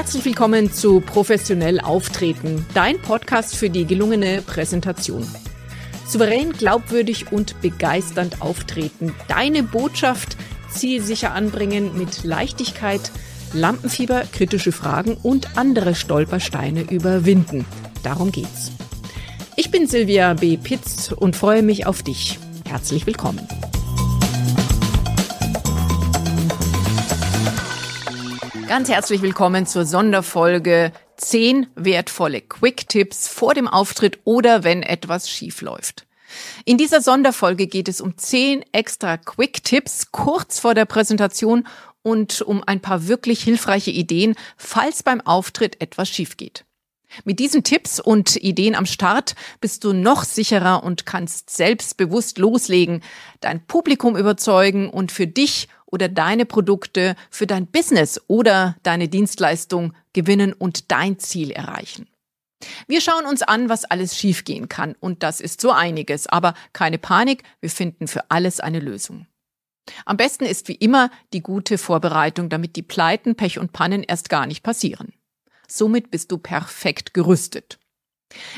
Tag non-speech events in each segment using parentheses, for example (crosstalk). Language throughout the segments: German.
Herzlich willkommen zu Professionell Auftreten, dein Podcast für die gelungene Präsentation. Souverän, glaubwürdig und begeisternd auftreten, deine Botschaft zielsicher anbringen mit Leichtigkeit, Lampenfieber, kritische Fragen und andere Stolpersteine überwinden. Darum geht's. Ich bin Silvia B. Pitz und freue mich auf dich. Herzlich willkommen. Ganz herzlich willkommen zur Sonderfolge 10 wertvolle Quick-Tipps vor dem Auftritt oder wenn etwas schief läuft. In dieser Sonderfolge geht es um 10 extra Quick-Tipps kurz vor der Präsentation und um ein paar wirklich hilfreiche Ideen, falls beim Auftritt etwas schief geht. Mit diesen Tipps und Ideen am Start bist du noch sicherer und kannst selbstbewusst loslegen, dein Publikum überzeugen und für dich oder deine Produkte für dein Business oder deine Dienstleistung gewinnen und dein Ziel erreichen. Wir schauen uns an, was alles schiefgehen kann und das ist so einiges, aber keine Panik, wir finden für alles eine Lösung. Am besten ist wie immer die gute Vorbereitung, damit die Pleiten, Pech und Pannen erst gar nicht passieren. Somit bist du perfekt gerüstet.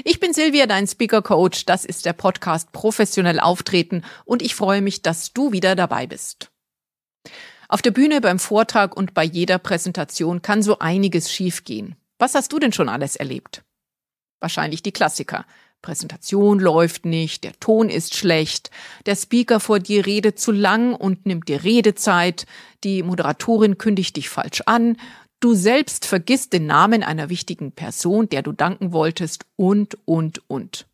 Ich bin Silvia, dein Speaker Coach. Das ist der Podcast Professionell Auftreten und ich freue mich, dass du wieder dabei bist. Auf der Bühne, beim Vortrag und bei jeder Präsentation kann so einiges schiefgehen. Was hast du denn schon alles erlebt? Wahrscheinlich die Klassiker. Präsentation läuft nicht, der Ton ist schlecht, der Speaker vor dir redet zu lang und nimmt dir Redezeit, die Moderatorin kündigt dich falsch an, du selbst vergisst den Namen einer wichtigen Person, der du danken wolltest und, und, und.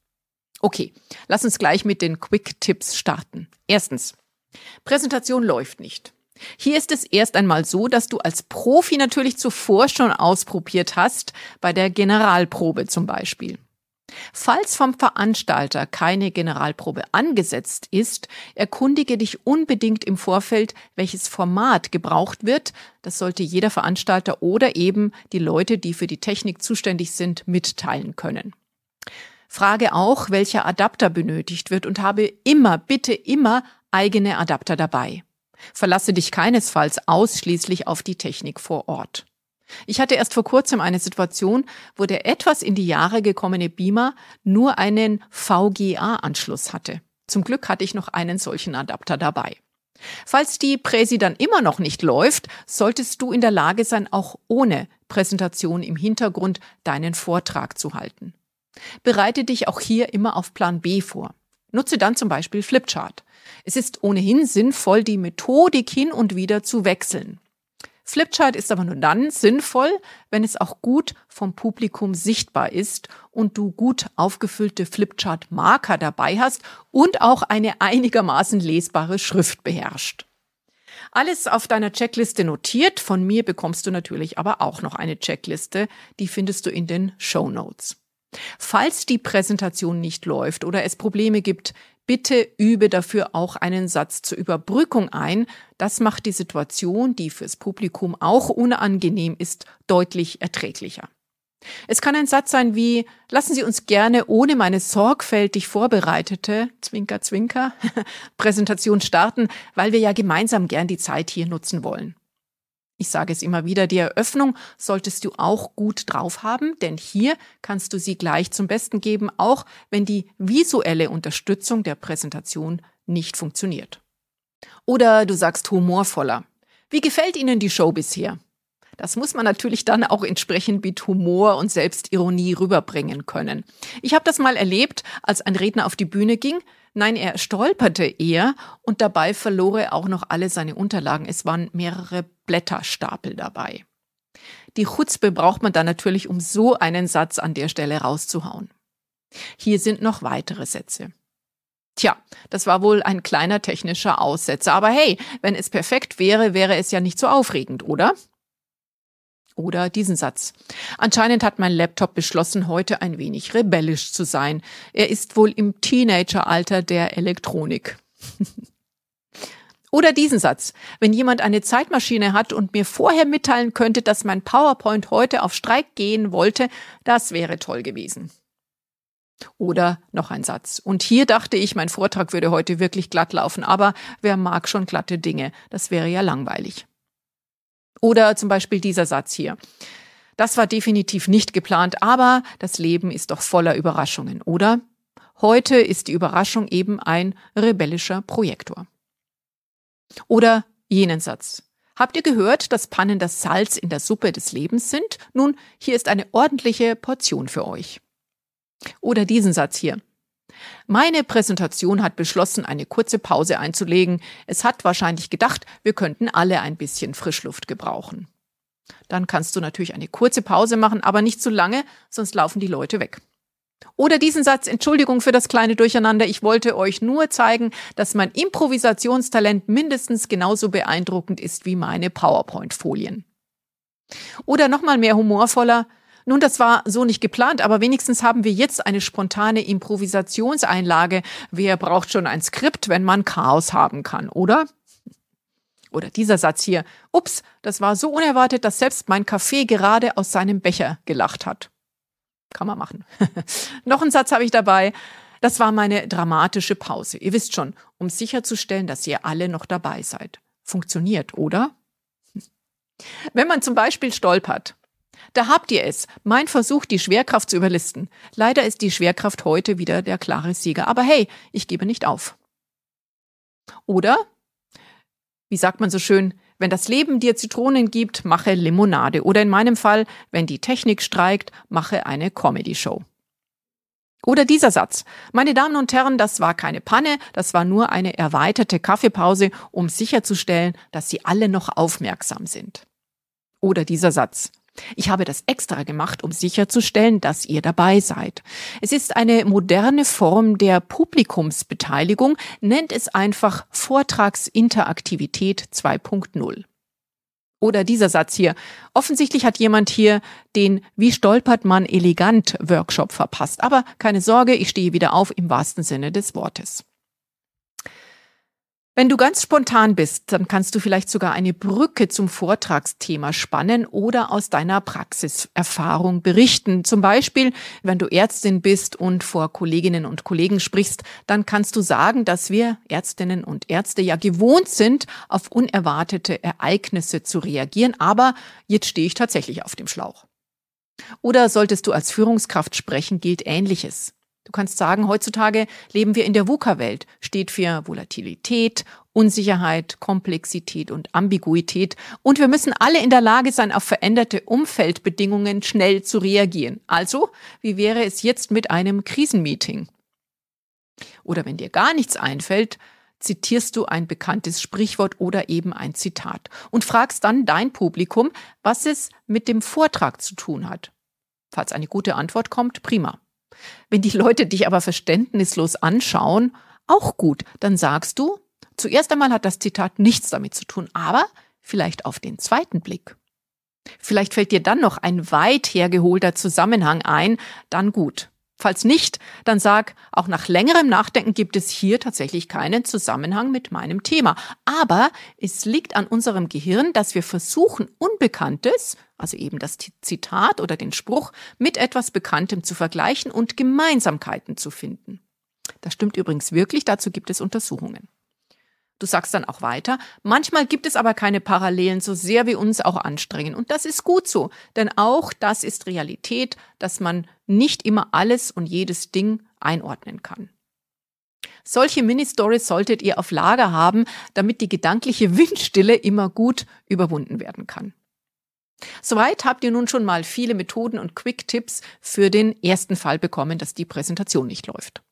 Okay, lass uns gleich mit den Quick-Tipps starten. Erstens, Präsentation läuft nicht. Hier ist es erst einmal so, dass du als Profi natürlich zuvor schon ausprobiert hast, bei der Generalprobe zum Beispiel. Falls vom Veranstalter keine Generalprobe angesetzt ist, erkundige dich unbedingt im Vorfeld, welches Format gebraucht wird. Das sollte jeder Veranstalter oder eben die Leute, die für die Technik zuständig sind, mitteilen können. Frage auch, welcher Adapter benötigt wird und habe immer, bitte immer eigene Adapter dabei. Verlasse dich keinesfalls ausschließlich auf die Technik vor Ort. Ich hatte erst vor kurzem eine Situation, wo der etwas in die Jahre gekommene Beamer nur einen VGA-Anschluss hatte. Zum Glück hatte ich noch einen solchen Adapter dabei. Falls die Präsi dann immer noch nicht läuft, solltest du in der Lage sein, auch ohne Präsentation im Hintergrund deinen Vortrag zu halten. Bereite dich auch hier immer auf Plan B vor. Nutze dann zum Beispiel Flipchart. Es ist ohnehin sinnvoll, die Methodik hin und wieder zu wechseln. Flipchart ist aber nur dann sinnvoll, wenn es auch gut vom Publikum sichtbar ist und du gut aufgefüllte Flipchart-Marker dabei hast und auch eine einigermaßen lesbare Schrift beherrscht. Alles auf deiner Checkliste notiert. Von mir bekommst du natürlich aber auch noch eine Checkliste. Die findest du in den Show Notes. Falls die Präsentation nicht läuft oder es Probleme gibt, bitte übe dafür auch einen Satz zur Überbrückung ein. Das macht die Situation, die fürs Publikum auch unangenehm ist, deutlich erträglicher. Es kann ein Satz sein wie, lassen Sie uns gerne ohne meine sorgfältig vorbereitete, Zwinker, Zwinker, (laughs) Präsentation starten, weil wir ja gemeinsam gern die Zeit hier nutzen wollen. Ich sage es immer wieder, die Eröffnung solltest du auch gut drauf haben, denn hier kannst du sie gleich zum Besten geben, auch wenn die visuelle Unterstützung der Präsentation nicht funktioniert. Oder du sagst humorvoller. Wie gefällt Ihnen die Show bisher? Das muss man natürlich dann auch entsprechend mit Humor und Selbstironie rüberbringen können. Ich habe das mal erlebt, als ein Redner auf die Bühne ging. Nein, er stolperte eher und dabei verlor er auch noch alle seine Unterlagen. Es waren mehrere Blätterstapel dabei. Die Chutzpe braucht man dann natürlich, um so einen Satz an der Stelle rauszuhauen. Hier sind noch weitere Sätze. Tja, das war wohl ein kleiner technischer Aussetzer, aber hey, wenn es perfekt wäre, wäre es ja nicht so aufregend, oder? Oder diesen Satz. Anscheinend hat mein Laptop beschlossen, heute ein wenig rebellisch zu sein. Er ist wohl im Teenageralter der Elektronik. (laughs) Oder diesen Satz. Wenn jemand eine Zeitmaschine hat und mir vorher mitteilen könnte, dass mein PowerPoint heute auf Streik gehen wollte, das wäre toll gewesen. Oder noch ein Satz. Und hier dachte ich, mein Vortrag würde heute wirklich glatt laufen, aber wer mag schon glatte Dinge? Das wäre ja langweilig. Oder zum Beispiel dieser Satz hier. Das war definitiv nicht geplant, aber das Leben ist doch voller Überraschungen, oder? Heute ist die Überraschung eben ein rebellischer Projektor. Oder jenen Satz. Habt ihr gehört, dass Pannen das Salz in der Suppe des Lebens sind? Nun, hier ist eine ordentliche Portion für euch. Oder diesen Satz hier. Meine Präsentation hat beschlossen, eine kurze Pause einzulegen. Es hat wahrscheinlich gedacht, wir könnten alle ein bisschen Frischluft gebrauchen. Dann kannst du natürlich eine kurze Pause machen, aber nicht zu lange, sonst laufen die Leute weg. Oder diesen Satz, Entschuldigung für das kleine Durcheinander, ich wollte euch nur zeigen, dass mein Improvisationstalent mindestens genauso beeindruckend ist wie meine PowerPoint-Folien. Oder nochmal mehr humorvoller, nun, das war so nicht geplant, aber wenigstens haben wir jetzt eine spontane Improvisationseinlage. Wer braucht schon ein Skript, wenn man Chaos haben kann, oder? Oder dieser Satz hier. Ups, das war so unerwartet, dass selbst mein Kaffee gerade aus seinem Becher gelacht hat. Kann man machen. (laughs) Noch ein Satz habe ich dabei. Das war meine dramatische Pause. Ihr wisst schon, um sicherzustellen, dass ihr alle noch dabei seid. Funktioniert, oder? Wenn man zum Beispiel stolpert, da habt ihr es. Mein Versuch, die Schwerkraft zu überlisten. Leider ist die Schwerkraft heute wieder der klare Sieger. Aber hey, ich gebe nicht auf. Oder, wie sagt man so schön, wenn das Leben dir Zitronen gibt, mache Limonade. Oder in meinem Fall, wenn die Technik streikt, mache eine Comedy-Show. Oder dieser Satz. Meine Damen und Herren, das war keine Panne, das war nur eine erweiterte Kaffeepause, um sicherzustellen, dass Sie alle noch aufmerksam sind. Oder dieser Satz. Ich habe das extra gemacht, um sicherzustellen, dass ihr dabei seid. Es ist eine moderne Form der Publikumsbeteiligung, nennt es einfach Vortragsinteraktivität 2.0. Oder dieser Satz hier. Offensichtlich hat jemand hier den Wie stolpert man elegant Workshop verpasst. Aber keine Sorge, ich stehe wieder auf im wahrsten Sinne des Wortes. Wenn du ganz spontan bist, dann kannst du vielleicht sogar eine Brücke zum Vortragsthema spannen oder aus deiner Praxiserfahrung berichten. Zum Beispiel, wenn du Ärztin bist und vor Kolleginnen und Kollegen sprichst, dann kannst du sagen, dass wir Ärztinnen und Ärzte ja gewohnt sind, auf unerwartete Ereignisse zu reagieren, aber jetzt stehe ich tatsächlich auf dem Schlauch. Oder solltest du als Führungskraft sprechen, gilt Ähnliches. Du kannst sagen, heutzutage leben wir in der VUCA-Welt, steht für Volatilität, Unsicherheit, Komplexität und Ambiguität. Und wir müssen alle in der Lage sein, auf veränderte Umfeldbedingungen schnell zu reagieren. Also, wie wäre es jetzt mit einem Krisenmeeting? Oder wenn dir gar nichts einfällt, zitierst du ein bekanntes Sprichwort oder eben ein Zitat und fragst dann dein Publikum, was es mit dem Vortrag zu tun hat. Falls eine gute Antwort kommt, prima. Wenn die Leute dich aber verständnislos anschauen, auch gut, dann sagst du, zuerst einmal hat das Zitat nichts damit zu tun, aber vielleicht auf den zweiten Blick. Vielleicht fällt dir dann noch ein weit hergeholter Zusammenhang ein, dann gut. Falls nicht, dann sag, auch nach längerem Nachdenken gibt es hier tatsächlich keinen Zusammenhang mit meinem Thema. Aber es liegt an unserem Gehirn, dass wir versuchen, Unbekanntes, also eben das Zitat oder den Spruch, mit etwas Bekanntem zu vergleichen und Gemeinsamkeiten zu finden. Das stimmt übrigens wirklich, dazu gibt es Untersuchungen. Du sagst dann auch weiter, manchmal gibt es aber keine Parallelen, so sehr wir uns auch anstrengen. Und das ist gut so, denn auch das ist Realität, dass man nicht immer alles und jedes Ding einordnen kann. Solche Mini-Stories solltet ihr auf Lager haben, damit die gedankliche (laughs) Windstille immer gut überwunden werden kann. Soweit habt ihr nun schon mal viele Methoden und Quick-Tipps für den ersten Fall bekommen, dass die Präsentation nicht läuft.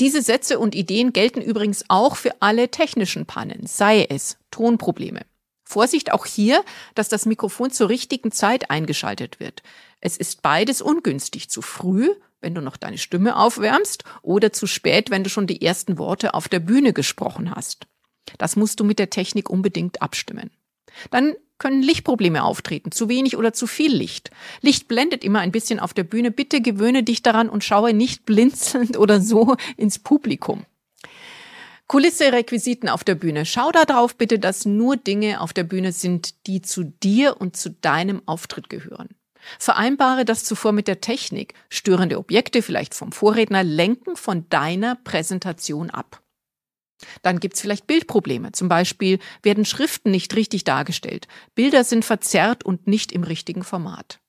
Diese Sätze und Ideen gelten übrigens auch für alle technischen Pannen, sei es Tonprobleme. Vorsicht auch hier, dass das Mikrofon zur richtigen Zeit eingeschaltet wird. Es ist beides ungünstig, zu früh, wenn du noch deine Stimme aufwärmst, oder zu spät, wenn du schon die ersten Worte auf der Bühne gesprochen hast. Das musst du mit der Technik unbedingt abstimmen. Dann können Lichtprobleme auftreten, zu wenig oder zu viel Licht. Licht blendet immer ein bisschen auf der Bühne. Bitte gewöhne dich daran und schaue nicht blinzelnd oder so ins Publikum. Kulisse, Requisiten auf der Bühne. Schau darauf bitte, dass nur Dinge auf der Bühne sind, die zu dir und zu deinem Auftritt gehören. Vereinbare das zuvor mit der Technik. Störende Objekte, vielleicht vom Vorredner, lenken von deiner Präsentation ab. Dann gibt's vielleicht Bildprobleme. Zum Beispiel werden Schriften nicht richtig dargestellt. Bilder sind verzerrt und nicht im richtigen Format.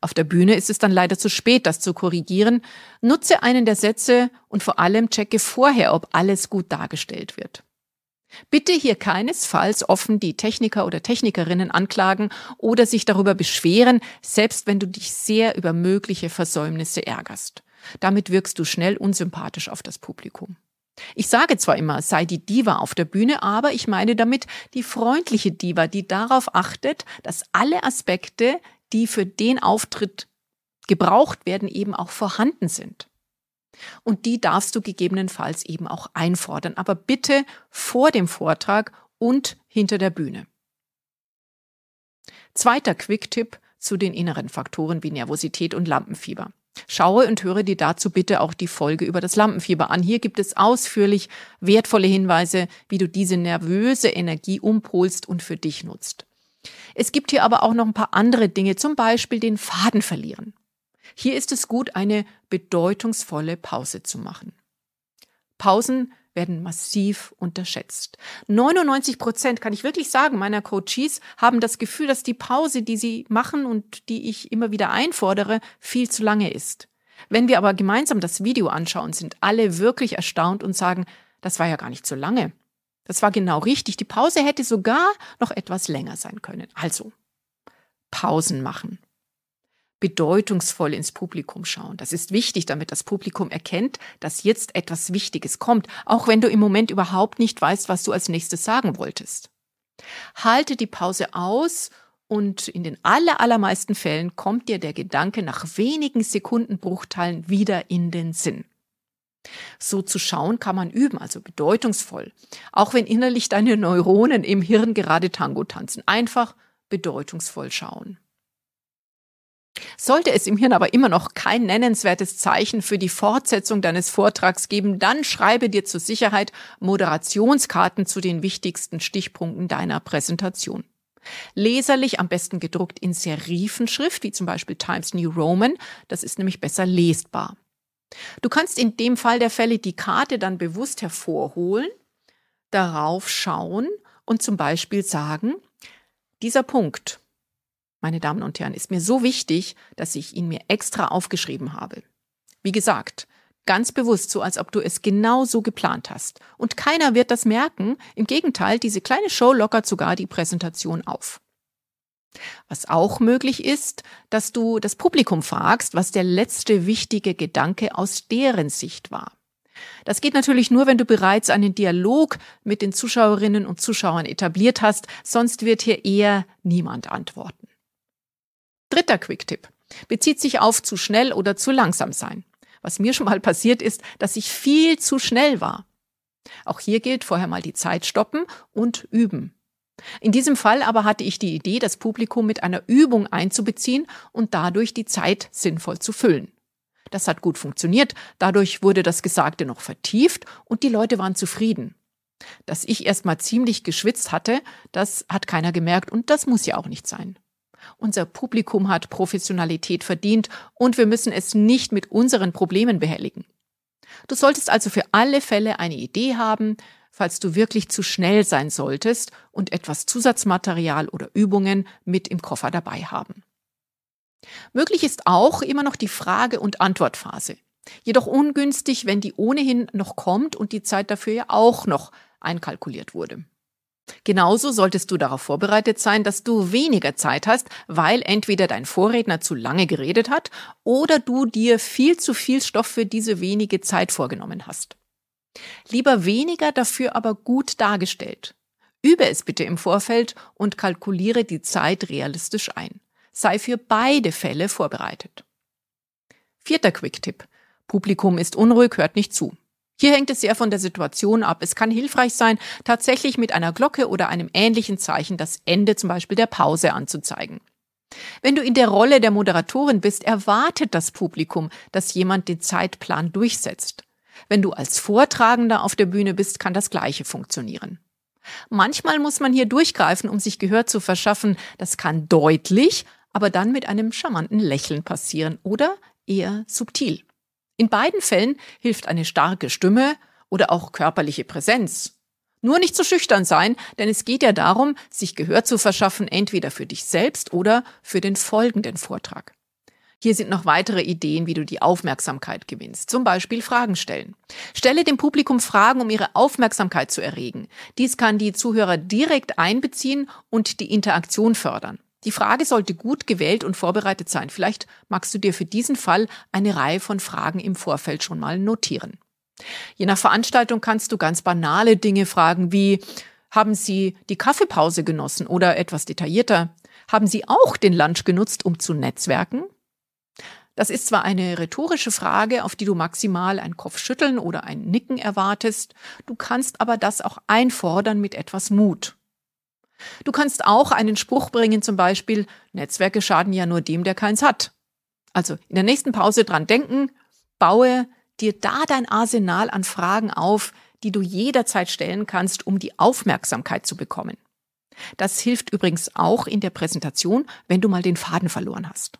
Auf der Bühne ist es dann leider zu spät, das zu korrigieren. Nutze einen der Sätze und vor allem checke vorher, ob alles gut dargestellt wird. Bitte hier keinesfalls offen die Techniker oder Technikerinnen anklagen oder sich darüber beschweren, selbst wenn du dich sehr über mögliche Versäumnisse ärgerst. Damit wirkst du schnell unsympathisch auf das Publikum. Ich sage zwar immer, sei die Diva auf der Bühne, aber ich meine damit die freundliche Diva, die darauf achtet, dass alle Aspekte, die für den Auftritt gebraucht werden, eben auch vorhanden sind. Und die darfst du gegebenenfalls eben auch einfordern, aber bitte vor dem Vortrag und hinter der Bühne. Zweiter Quick-Tipp zu den inneren Faktoren wie Nervosität und Lampenfieber. Schaue und höre dir dazu bitte auch die Folge über das Lampenfieber an. Hier gibt es ausführlich wertvolle Hinweise, wie du diese nervöse Energie umpolst und für dich nutzt. Es gibt hier aber auch noch ein paar andere Dinge, zum Beispiel den Faden verlieren. Hier ist es gut, eine bedeutungsvolle Pause zu machen. Pausen werden massiv unterschätzt. 99 Prozent, kann ich wirklich sagen, meiner Coaches haben das Gefühl, dass die Pause, die sie machen und die ich immer wieder einfordere, viel zu lange ist. Wenn wir aber gemeinsam das Video anschauen, sind alle wirklich erstaunt und sagen, das war ja gar nicht so lange. Das war genau richtig. Die Pause hätte sogar noch etwas länger sein können. Also, Pausen machen bedeutungsvoll ins Publikum schauen. Das ist wichtig, damit das Publikum erkennt, dass jetzt etwas Wichtiges kommt, auch wenn du im Moment überhaupt nicht weißt, was du als nächstes sagen wolltest. Halte die Pause aus und in den aller, allermeisten Fällen kommt dir der Gedanke nach wenigen Sekundenbruchteilen wieder in den Sinn. So zu schauen kann man üben, also bedeutungsvoll. Auch wenn innerlich deine Neuronen im Hirn gerade Tango tanzen. Einfach bedeutungsvoll schauen. Sollte es im Hirn aber immer noch kein nennenswertes Zeichen für die Fortsetzung deines Vortrags geben, dann schreibe dir zur Sicherheit Moderationskarten zu den wichtigsten Stichpunkten deiner Präsentation. Leserlich, am besten gedruckt in Serifenschrift, wie zum Beispiel Times New Roman, das ist nämlich besser lesbar. Du kannst in dem Fall der Fälle die Karte dann bewusst hervorholen, darauf schauen und zum Beispiel sagen, dieser Punkt, meine Damen und Herren, ist mir so wichtig, dass ich ihn mir extra aufgeschrieben habe. Wie gesagt, ganz bewusst, so als ob du es genau so geplant hast. Und keiner wird das merken. Im Gegenteil, diese kleine Show lockert sogar die Präsentation auf. Was auch möglich ist, dass du das Publikum fragst, was der letzte wichtige Gedanke aus deren Sicht war. Das geht natürlich nur, wenn du bereits einen Dialog mit den Zuschauerinnen und Zuschauern etabliert hast, sonst wird hier eher niemand antworten. Dritter Quick-Tipp bezieht sich auf zu schnell oder zu langsam sein. Was mir schon mal passiert ist, dass ich viel zu schnell war. Auch hier gilt vorher mal die Zeit stoppen und üben. In diesem Fall aber hatte ich die Idee, das Publikum mit einer Übung einzubeziehen und dadurch die Zeit sinnvoll zu füllen. Das hat gut funktioniert, dadurch wurde das Gesagte noch vertieft und die Leute waren zufrieden. Dass ich erst mal ziemlich geschwitzt hatte, das hat keiner gemerkt und das muss ja auch nicht sein. Unser Publikum hat Professionalität verdient und wir müssen es nicht mit unseren Problemen behelligen. Du solltest also für alle Fälle eine Idee haben, falls du wirklich zu schnell sein solltest und etwas Zusatzmaterial oder Übungen mit im Koffer dabei haben. Möglich ist auch immer noch die Frage- und Antwortphase. Jedoch ungünstig, wenn die ohnehin noch kommt und die Zeit dafür ja auch noch einkalkuliert wurde. Genauso solltest du darauf vorbereitet sein, dass du weniger Zeit hast, weil entweder dein Vorredner zu lange geredet hat oder du dir viel zu viel Stoff für diese wenige Zeit vorgenommen hast. Lieber weniger, dafür aber gut dargestellt. Übe es bitte im Vorfeld und kalkuliere die Zeit realistisch ein. Sei für beide Fälle vorbereitet. Vierter Quick-Tipp. Publikum ist unruhig, hört nicht zu. Hier hängt es sehr von der Situation ab. Es kann hilfreich sein, tatsächlich mit einer Glocke oder einem ähnlichen Zeichen das Ende zum Beispiel der Pause anzuzeigen. Wenn du in der Rolle der Moderatorin bist, erwartet das Publikum, dass jemand den Zeitplan durchsetzt. Wenn du als Vortragender auf der Bühne bist, kann das Gleiche funktionieren. Manchmal muss man hier durchgreifen, um sich Gehör zu verschaffen. Das kann deutlich, aber dann mit einem charmanten Lächeln passieren oder eher subtil. In beiden Fällen hilft eine starke Stimme oder auch körperliche Präsenz. Nur nicht zu schüchtern sein, denn es geht ja darum, sich Gehör zu verschaffen, entweder für dich selbst oder für den folgenden Vortrag. Hier sind noch weitere Ideen, wie du die Aufmerksamkeit gewinnst. Zum Beispiel Fragen stellen. Stelle dem Publikum Fragen, um ihre Aufmerksamkeit zu erregen. Dies kann die Zuhörer direkt einbeziehen und die Interaktion fördern. Die Frage sollte gut gewählt und vorbereitet sein. Vielleicht magst du dir für diesen Fall eine Reihe von Fragen im Vorfeld schon mal notieren. Je nach Veranstaltung kannst du ganz banale Dinge fragen wie, haben Sie die Kaffeepause genossen oder etwas detaillierter? Haben Sie auch den Lunch genutzt, um zu netzwerken? Das ist zwar eine rhetorische Frage, auf die du maximal ein Kopfschütteln oder ein Nicken erwartest, du kannst aber das auch einfordern mit etwas Mut. Du kannst auch einen Spruch bringen, zum Beispiel, Netzwerke schaden ja nur dem, der keins hat. Also in der nächsten Pause dran denken, baue dir da dein Arsenal an Fragen auf, die du jederzeit stellen kannst, um die Aufmerksamkeit zu bekommen. Das hilft übrigens auch in der Präsentation, wenn du mal den Faden verloren hast.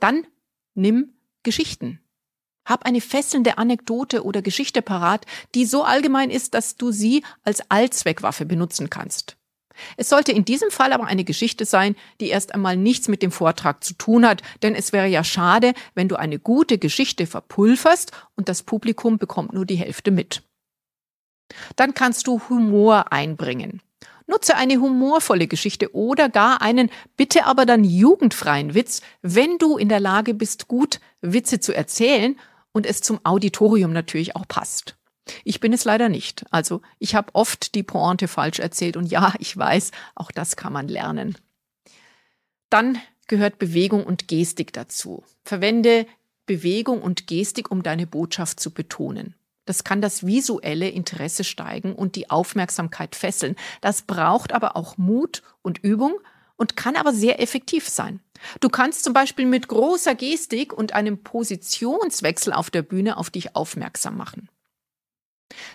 Dann nimm Geschichten. Hab eine fesselnde Anekdote oder Geschichte parat, die so allgemein ist, dass du sie als Allzweckwaffe benutzen kannst. Es sollte in diesem Fall aber eine Geschichte sein, die erst einmal nichts mit dem Vortrag zu tun hat, denn es wäre ja schade, wenn du eine gute Geschichte verpulverst und das Publikum bekommt nur die Hälfte mit. Dann kannst du Humor einbringen. Nutze eine humorvolle Geschichte oder gar einen bitte aber dann jugendfreien Witz, wenn du in der Lage bist, gut Witze zu erzählen und es zum Auditorium natürlich auch passt. Ich bin es leider nicht. Also ich habe oft die Pointe falsch erzählt und ja, (laughs) ich weiß, auch das kann man lernen. Dann gehört Bewegung und Gestik dazu. Verwende Bewegung und Gestik, um deine Botschaft zu betonen. Das kann das visuelle Interesse steigen und die Aufmerksamkeit fesseln. Das braucht aber auch Mut und Übung und kann aber sehr effektiv sein. Du kannst zum Beispiel mit großer Gestik und einem Positionswechsel auf der Bühne auf dich aufmerksam machen.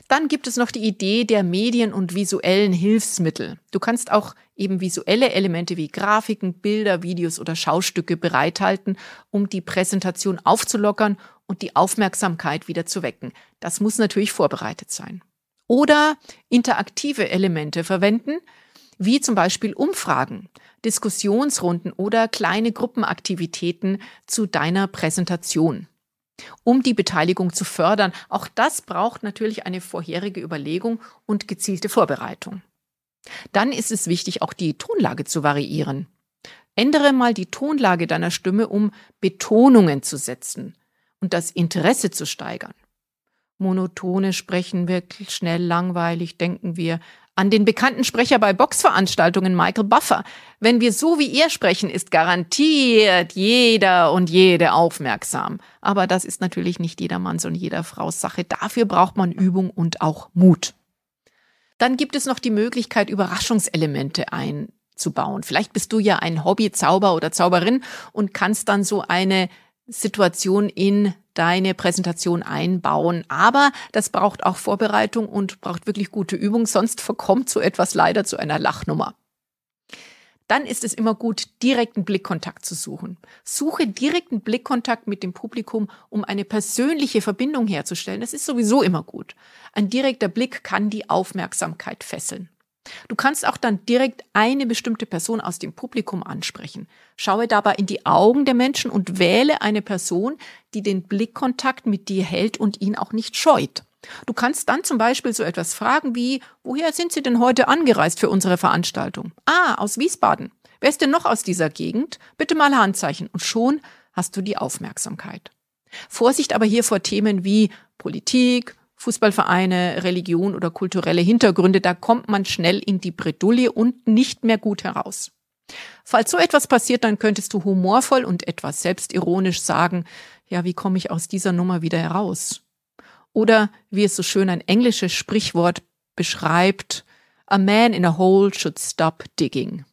Dann gibt es noch die Idee der Medien und visuellen Hilfsmittel. Du kannst auch eben visuelle Elemente wie Grafiken, Bilder, Videos oder Schaustücke bereithalten, um die Präsentation aufzulockern und die Aufmerksamkeit wieder zu wecken. Das muss natürlich vorbereitet sein. Oder interaktive Elemente verwenden, wie zum Beispiel Umfragen, Diskussionsrunden oder kleine Gruppenaktivitäten zu deiner Präsentation um die Beteiligung zu fördern. Auch das braucht natürlich eine vorherige Überlegung und gezielte Vorbereitung. Dann ist es wichtig, auch die Tonlage zu variieren. Ändere mal die Tonlage deiner Stimme, um Betonungen zu setzen und das Interesse zu steigern. Monotone sprechen wirklich schnell langweilig, denken wir an den bekannten Sprecher bei Boxveranstaltungen Michael Buffer. Wenn wir so wie er sprechen, ist garantiert jeder und jede aufmerksam. Aber das ist natürlich nicht jedermanns und jeder Frau's Sache. Dafür braucht man Übung und auch Mut. Dann gibt es noch die Möglichkeit, Überraschungselemente einzubauen. Vielleicht bist du ja ein Hobby-Zauber oder Zauberin und kannst dann so eine Situation in deine Präsentation einbauen. Aber das braucht auch Vorbereitung und braucht wirklich gute Übung, sonst verkommt so etwas leider zu einer Lachnummer. Dann ist es immer gut, direkten Blickkontakt zu suchen. Suche direkten Blickkontakt mit dem Publikum, um eine persönliche Verbindung herzustellen. Das ist sowieso immer gut. Ein direkter Blick kann die Aufmerksamkeit fesseln. Du kannst auch dann direkt eine bestimmte Person aus dem Publikum ansprechen. Schaue dabei in die Augen der Menschen und wähle eine Person, die den Blickkontakt mit dir hält und ihn auch nicht scheut. Du kannst dann zum Beispiel so etwas fragen wie, woher sind Sie denn heute angereist für unsere Veranstaltung? Ah, aus Wiesbaden. Wer ist denn noch aus dieser Gegend? Bitte mal Handzeichen. Und schon hast du die Aufmerksamkeit. Vorsicht aber hier vor Themen wie Politik, Fußballvereine, Religion oder kulturelle Hintergründe, da kommt man schnell in die Bredouille und nicht mehr gut heraus. Falls so etwas passiert, dann könntest du humorvoll und etwas selbstironisch sagen, ja, wie komme ich aus dieser Nummer wieder heraus? Oder wie es so schön ein englisches Sprichwort beschreibt, a man in a hole should stop digging.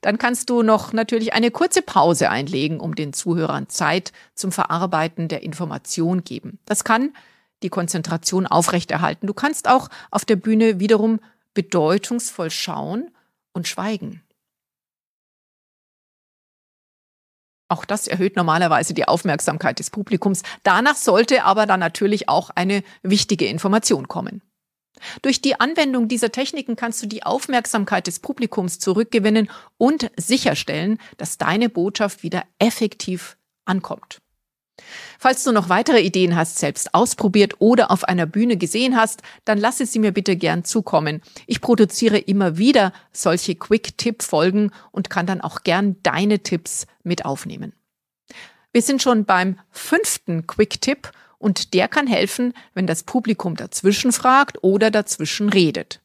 Dann kannst du noch natürlich eine kurze Pause einlegen, um den Zuhörern Zeit zum Verarbeiten der Information geben. Das kann die Konzentration aufrechterhalten. Du kannst auch auf der Bühne wiederum bedeutungsvoll schauen und schweigen. Auch das erhöht normalerweise die Aufmerksamkeit des Publikums. Danach sollte aber dann natürlich auch eine wichtige Information kommen. Durch die Anwendung dieser Techniken kannst du die Aufmerksamkeit des Publikums zurückgewinnen und sicherstellen, dass deine Botschaft wieder effektiv ankommt. Falls du noch weitere Ideen hast, selbst ausprobiert oder auf einer Bühne gesehen hast, dann lasse sie mir bitte gern zukommen. Ich produziere immer wieder solche Quick-Tipp-Folgen und kann dann auch gern deine Tipps mit aufnehmen. Wir sind schon beim fünften Quick-Tipp und der kann helfen, wenn das Publikum dazwischen fragt oder dazwischen redet.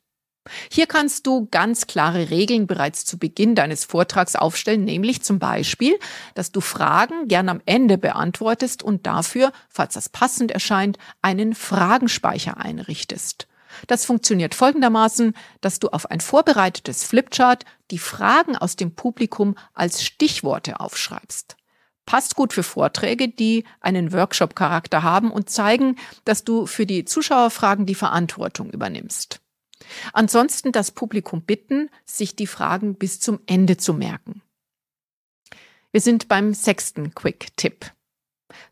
Hier kannst du ganz klare Regeln bereits zu Beginn deines Vortrags aufstellen, nämlich zum Beispiel, dass du Fragen gern am Ende beantwortest und dafür, falls das passend erscheint, einen Fragenspeicher einrichtest. Das funktioniert folgendermaßen, dass du auf ein vorbereitetes Flipchart die Fragen aus dem Publikum als Stichworte aufschreibst. Passt gut für Vorträge, die einen Workshop-Charakter haben und zeigen, dass du für die Zuschauerfragen die Verantwortung übernimmst. Ansonsten das Publikum bitten, sich die Fragen bis zum Ende zu merken. Wir sind beim sechsten Quick-Tipp.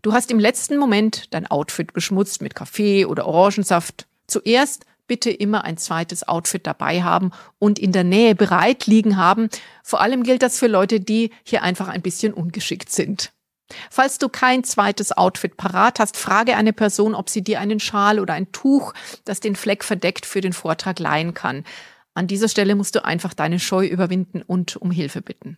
Du hast im letzten Moment dein Outfit beschmutzt mit Kaffee oder Orangensaft. Zuerst bitte immer ein zweites Outfit dabei haben und in der Nähe bereit liegen haben. Vor allem gilt das für Leute, die hier einfach ein bisschen ungeschickt sind. Falls du kein zweites Outfit parat hast, frage eine Person, ob sie dir einen Schal oder ein Tuch, das den Fleck verdeckt, für den Vortrag leihen kann. An dieser Stelle musst du einfach deine Scheu überwinden und um Hilfe bitten.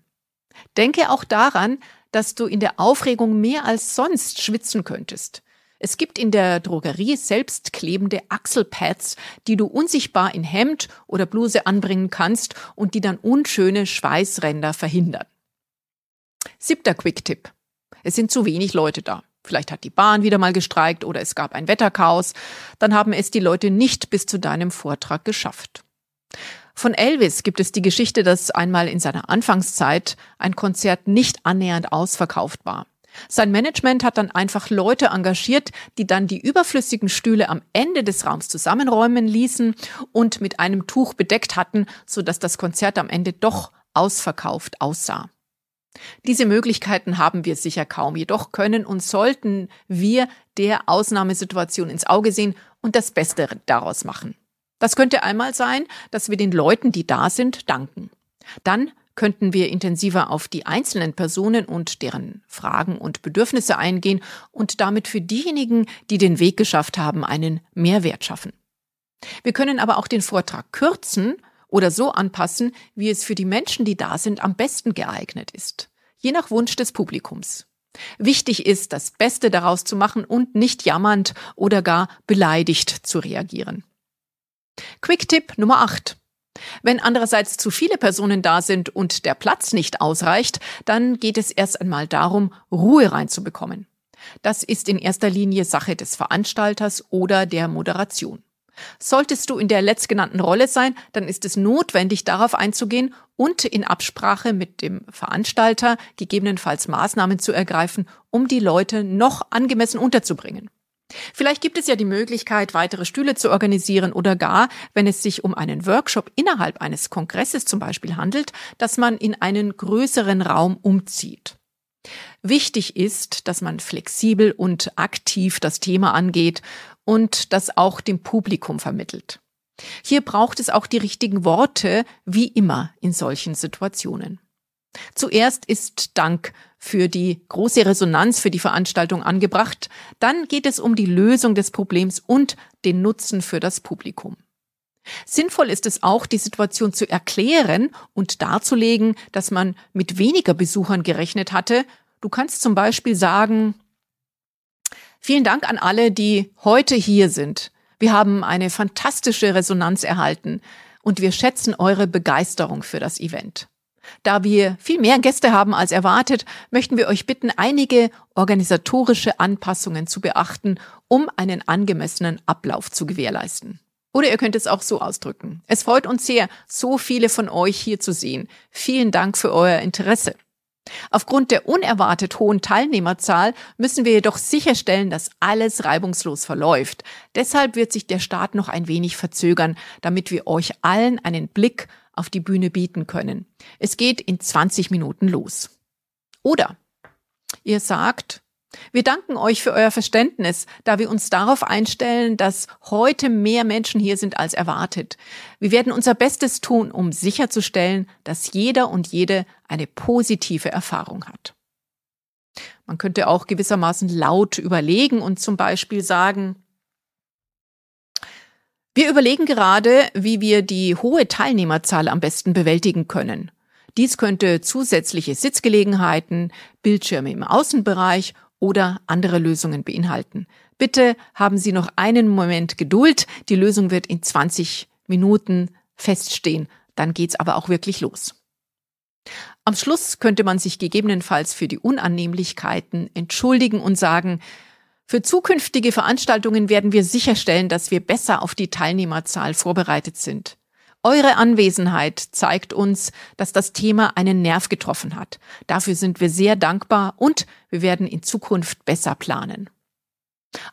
Denke auch daran, dass du in der Aufregung mehr als sonst schwitzen könntest. Es gibt in der Drogerie selbstklebende Achselpads, die du unsichtbar in Hemd oder Bluse anbringen kannst und die dann unschöne Schweißränder verhindern. Siebter Quick-Tipp. Es sind zu wenig Leute da. Vielleicht hat die Bahn wieder mal gestreikt oder es gab ein Wetterchaos. Dann haben es die Leute nicht bis zu deinem Vortrag geschafft. Von Elvis gibt es die Geschichte, dass einmal in seiner Anfangszeit ein Konzert nicht annähernd ausverkauft war. Sein Management hat dann einfach Leute engagiert, die dann die überflüssigen Stühle am Ende des Raums zusammenräumen ließen und mit einem Tuch bedeckt hatten, sodass das Konzert am Ende doch ausverkauft aussah. Diese Möglichkeiten haben wir sicher kaum, jedoch können und sollten wir der Ausnahmesituation ins Auge sehen und das Beste daraus machen. Das könnte einmal sein, dass wir den Leuten, die da sind, danken. Dann könnten wir intensiver auf die einzelnen Personen und deren Fragen und Bedürfnisse eingehen und damit für diejenigen, die den Weg geschafft haben, einen Mehrwert schaffen. Wir können aber auch den Vortrag kürzen oder so anpassen, wie es für die Menschen, die da sind, am besten geeignet ist. Je nach Wunsch des Publikums. Wichtig ist, das Beste daraus zu machen und nicht jammernd oder gar beleidigt zu reagieren. Quick-Tipp Nummer 8. Wenn andererseits zu viele Personen da sind und der Platz nicht ausreicht, dann geht es erst einmal darum, Ruhe reinzubekommen. Das ist in erster Linie Sache des Veranstalters oder der Moderation. Solltest du in der letztgenannten Rolle sein, dann ist es notwendig, darauf einzugehen und in Absprache mit dem Veranstalter gegebenenfalls Maßnahmen zu ergreifen, um die Leute noch angemessen unterzubringen. Vielleicht gibt es ja die Möglichkeit, weitere Stühle zu organisieren oder gar, wenn es sich um einen Workshop innerhalb eines Kongresses zum Beispiel handelt, dass man in einen größeren Raum umzieht. Wichtig ist, dass man flexibel und aktiv das Thema angeht und das auch dem Publikum vermittelt. Hier braucht es auch die richtigen Worte, wie immer in solchen Situationen. Zuerst ist Dank für die große Resonanz für die Veranstaltung angebracht, dann geht es um die Lösung des Problems und den Nutzen für das Publikum. Sinnvoll ist es auch, die Situation zu erklären und darzulegen, dass man mit weniger Besuchern gerechnet hatte. Du kannst zum Beispiel sagen, Vielen Dank an alle, die heute hier sind. Wir haben eine fantastische Resonanz erhalten und wir schätzen eure Begeisterung für das Event. Da wir viel mehr Gäste haben als erwartet, möchten wir euch bitten, einige organisatorische Anpassungen zu beachten, um einen angemessenen Ablauf zu gewährleisten. Oder ihr könnt es auch so ausdrücken. Es freut uns sehr, so viele von euch hier zu sehen. Vielen Dank für euer Interesse. Aufgrund der unerwartet hohen Teilnehmerzahl müssen wir jedoch sicherstellen, dass alles reibungslos verläuft. Deshalb wird sich der Start noch ein wenig verzögern, damit wir euch allen einen Blick auf die Bühne bieten können. Es geht in 20 Minuten los. Oder ihr sagt, Wir danken euch für euer Verständnis, da wir uns darauf einstellen, dass heute mehr Menschen hier sind als erwartet. Wir werden unser Bestes tun, um sicherzustellen, dass jeder und jede eine positive Erfahrung hat. Man könnte auch gewissermaßen laut überlegen und zum Beispiel sagen, wir überlegen gerade, wie wir die hohe Teilnehmerzahl am besten bewältigen können. Dies könnte zusätzliche Sitzgelegenheiten, Bildschirme im Außenbereich oder andere Lösungen beinhalten. Bitte haben Sie noch einen Moment Geduld. Die Lösung wird in 20 Minuten feststehen. Dann geht's aber auch wirklich los. Am Schluss könnte man sich gegebenenfalls für die Unannehmlichkeiten entschuldigen und sagen, für zukünftige Veranstaltungen werden wir sicherstellen, dass wir besser auf die Teilnehmerzahl vorbereitet sind. Eure Anwesenheit zeigt uns, dass das Thema einen Nerv getroffen hat. Dafür sind wir sehr dankbar und wir werden in Zukunft besser planen.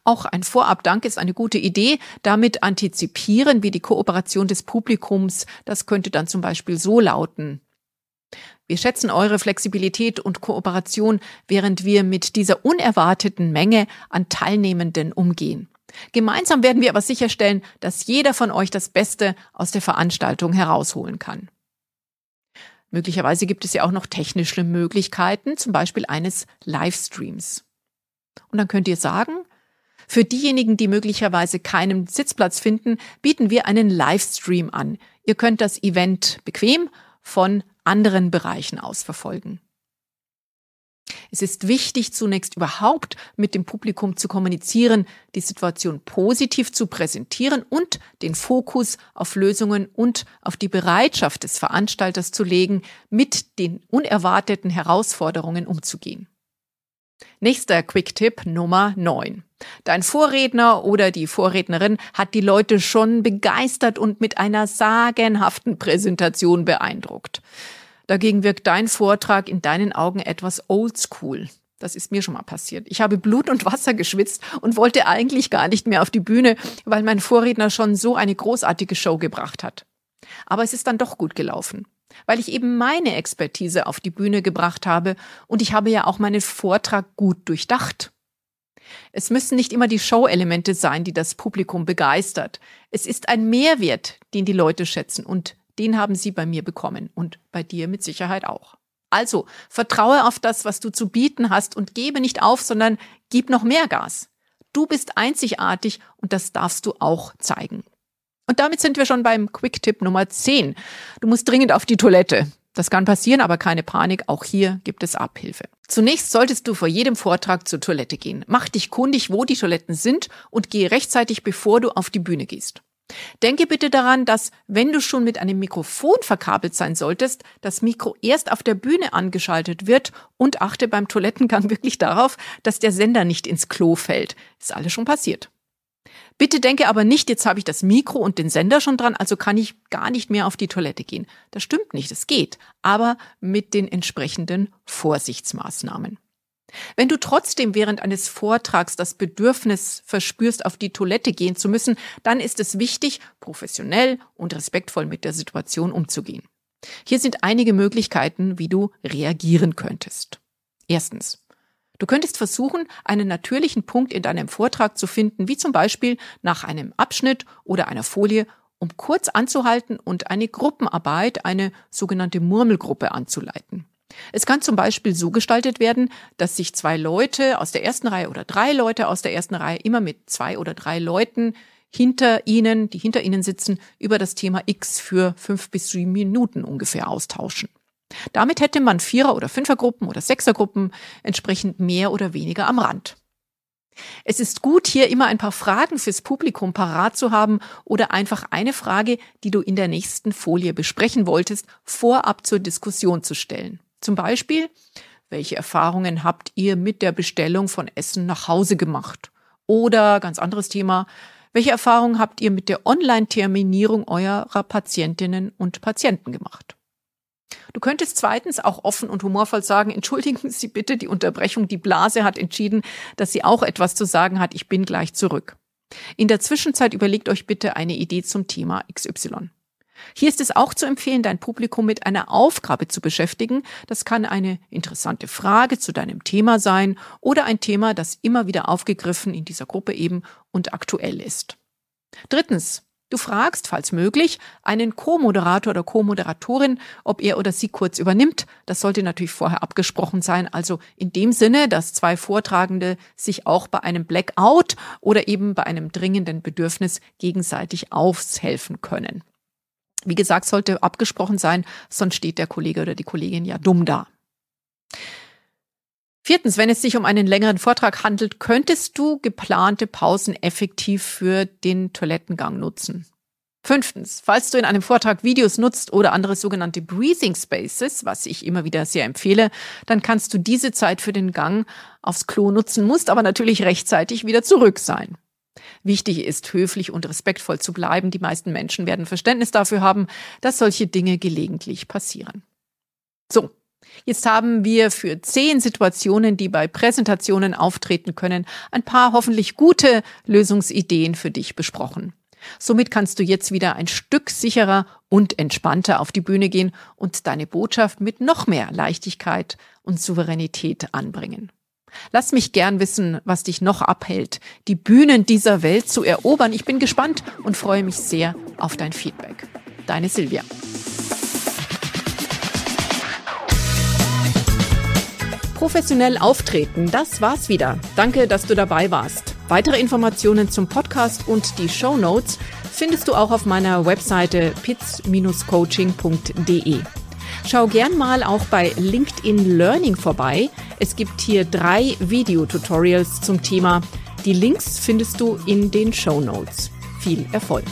Auch ein Vorabdank ist eine gute Idee. Damit antizipieren wir die Kooperation des Publikums. Das könnte dann zum Beispiel so lauten. Wir schätzen eure Flexibilität und Kooperation, während wir mit dieser unerwarteten Menge an Teilnehmenden umgehen. Gemeinsam werden wir aber sicherstellen, dass jeder von euch das Beste aus der Veranstaltung herausholen kann. Möglicherweise gibt es ja auch noch technische Möglichkeiten, zum Beispiel eines Livestreams. Und dann könnt ihr sagen, für diejenigen, die möglicherweise keinen Sitzplatz finden, bieten wir einen Livestream an. Ihr könnt das Event bequem von anderen Bereichen aus verfolgen. Es ist wichtig, zunächst überhaupt mit dem Publikum zu kommunizieren, die Situation positiv zu präsentieren und den Fokus auf Lösungen und auf die Bereitschaft des Veranstalters zu legen, mit den unerwarteten Herausforderungen umzugehen. Nächster Quick-Tipp Nummer 9. Dein Vorredner oder die Vorrednerin hat die Leute schon begeistert und mit einer sagenhaften Präsentation beeindruckt. Dagegen wirkt dein Vortrag in deinen Augen etwas oldschool. Das ist mir schon mal passiert. Ich habe Blut und Wasser geschwitzt und wollte eigentlich gar nicht mehr auf die Bühne, weil mein Vorredner schon so eine großartige Show gebracht hat. Aber es ist dann doch gut gelaufen, weil ich eben meine Expertise auf die Bühne gebracht habe und ich habe ja auch meinen Vortrag gut durchdacht. Es müssen nicht immer die Show-Elemente sein, die das Publikum begeistert. Es ist ein Mehrwert, den die Leute schätzen und den haben sie bei mir bekommen und bei dir mit Sicherheit auch. Also vertraue auf das, was du zu bieten hast und gebe nicht auf, sondern gib noch mehr Gas. Du bist einzigartig und das darfst du auch zeigen. Und damit sind wir schon beim Quick-Tipp Nummer 10. Du musst dringend auf die Toilette. Das kann passieren, aber keine Panik, auch hier gibt es Abhilfe. Zunächst solltest du vor jedem Vortrag zur Toilette gehen. Mach dich kundig, wo die Toiletten sind und gehe rechtzeitig, bevor du auf die Bühne gehst. Denke bitte daran, dass wenn du schon mit einem Mikrofon verkabelt sein solltest, das Mikro erst auf der Bühne angeschaltet wird und achte beim Toilettengang (laughs) wirklich darauf, dass der Sender nicht ins Klo fällt. Ist alles schon passiert. Bitte denke aber nicht, jetzt habe ich das Mikro und den Sender schon dran, also kann ich gar nicht mehr auf die Toilette gehen. Das stimmt nicht, es geht, aber mit den entsprechenden Vorsichtsmaßnahmen. Wenn du trotzdem während eines Vortrags das Bedürfnis verspürst, auf die Toilette gehen zu müssen, dann ist es wichtig, professionell und respektvoll mit der Situation umzugehen. Hier sind einige Möglichkeiten, wie du reagieren könntest. Erstens. Du könntest versuchen, einen natürlichen Punkt in deinem Vortrag zu finden, wie zum Beispiel nach einem Abschnitt oder einer Folie, um kurz anzuhalten und eine Gruppenarbeit, eine sogenannte Murmelgruppe anzuleiten. Es kann zum Beispiel so gestaltet werden, dass sich zwei Leute aus der ersten Reihe oder drei Leute aus der ersten Reihe immer mit zwei oder drei Leuten hinter ihnen, die hinter ihnen sitzen, über das Thema X für fünf bis sieben Minuten ungefähr austauschen. Damit hätte man Vierer- oder Fünfergruppen oder Sechsergruppen entsprechend mehr oder weniger am Rand. Es ist gut, hier immer ein paar Fragen fürs Publikum parat zu haben oder einfach eine Frage, die du in der nächsten Folie besprechen wolltest, vorab zur Diskussion zu stellen. Zum Beispiel, welche Erfahrungen habt ihr mit der Bestellung von Essen nach Hause gemacht? Oder ganz anderes Thema, welche Erfahrungen habt ihr mit der Online-Terminierung eurer Patientinnen und Patienten gemacht? Du könntest zweitens auch offen und humorvoll sagen, (laughs) entschuldigen Sie bitte die Unterbrechung, die Blase hat entschieden, dass sie auch etwas zu sagen hat, ich bin gleich zurück. In der Zwischenzeit überlegt euch bitte eine Idee zum Thema XY. Hier ist es auch zu empfehlen, dein Publikum mit einer Aufgabe zu beschäftigen. Das kann eine interessante Frage zu deinem Thema sein oder ein Thema, das immer wieder aufgegriffen in dieser Gruppe eben und aktuell ist. Drittens, Du fragst, falls möglich, einen Co-Moderator oder Co-Moderatorin, ob er oder sie kurz übernimmt. Das sollte natürlich vorher abgesprochen sein. Also in dem Sinne, dass zwei Vortragende sich auch bei einem Blackout oder eben bei einem dringenden Bedürfnis gegenseitig aushelfen können. Wie gesagt, sollte abgesprochen sein, sonst steht der Kollege oder die Kollegin ja dumm da. Viertens, wenn es sich um einen längeren Vortrag handelt, könntest du geplante Pausen effektiv für den Toilettengang nutzen. Fünftens, falls du in einem Vortrag Videos nutzt oder andere sogenannte Breathing Spaces, was ich immer wieder sehr empfehle, dann kannst du diese Zeit für den Gang aufs Klo nutzen, musst aber natürlich rechtzeitig wieder zurück sein. Wichtig ist, höflich und respektvoll zu bleiben. Die meisten Menschen werden Verständnis dafür haben, dass solche Dinge gelegentlich passieren. So, Jetzt haben wir für zehn Situationen, die bei Präsentationen auftreten können, ein paar hoffentlich gute Lösungsideen für dich besprochen. Somit kannst du jetzt wieder ein Stück sicherer und entspannter auf die Bühne gehen und deine Botschaft mit noch mehr Leichtigkeit und Souveränität anbringen. Lass mich gern wissen, was dich noch abhält, die Bühnen dieser Welt zu erobern. Ich bin gespannt und freue mich sehr auf dein Feedback. Deine Silvia. Professionell auftreten, das war's wieder. Danke, dass du dabei warst. Weitere Informationen zum Podcast und die Show Notes findest du auch auf meiner Webseite pitz-coaching.de. Schau gern mal auch bei LinkedIn Learning vorbei. Es gibt hier drei Videotutorials zum Thema. Die Links findest du in den Show Notes. Viel Erfolg!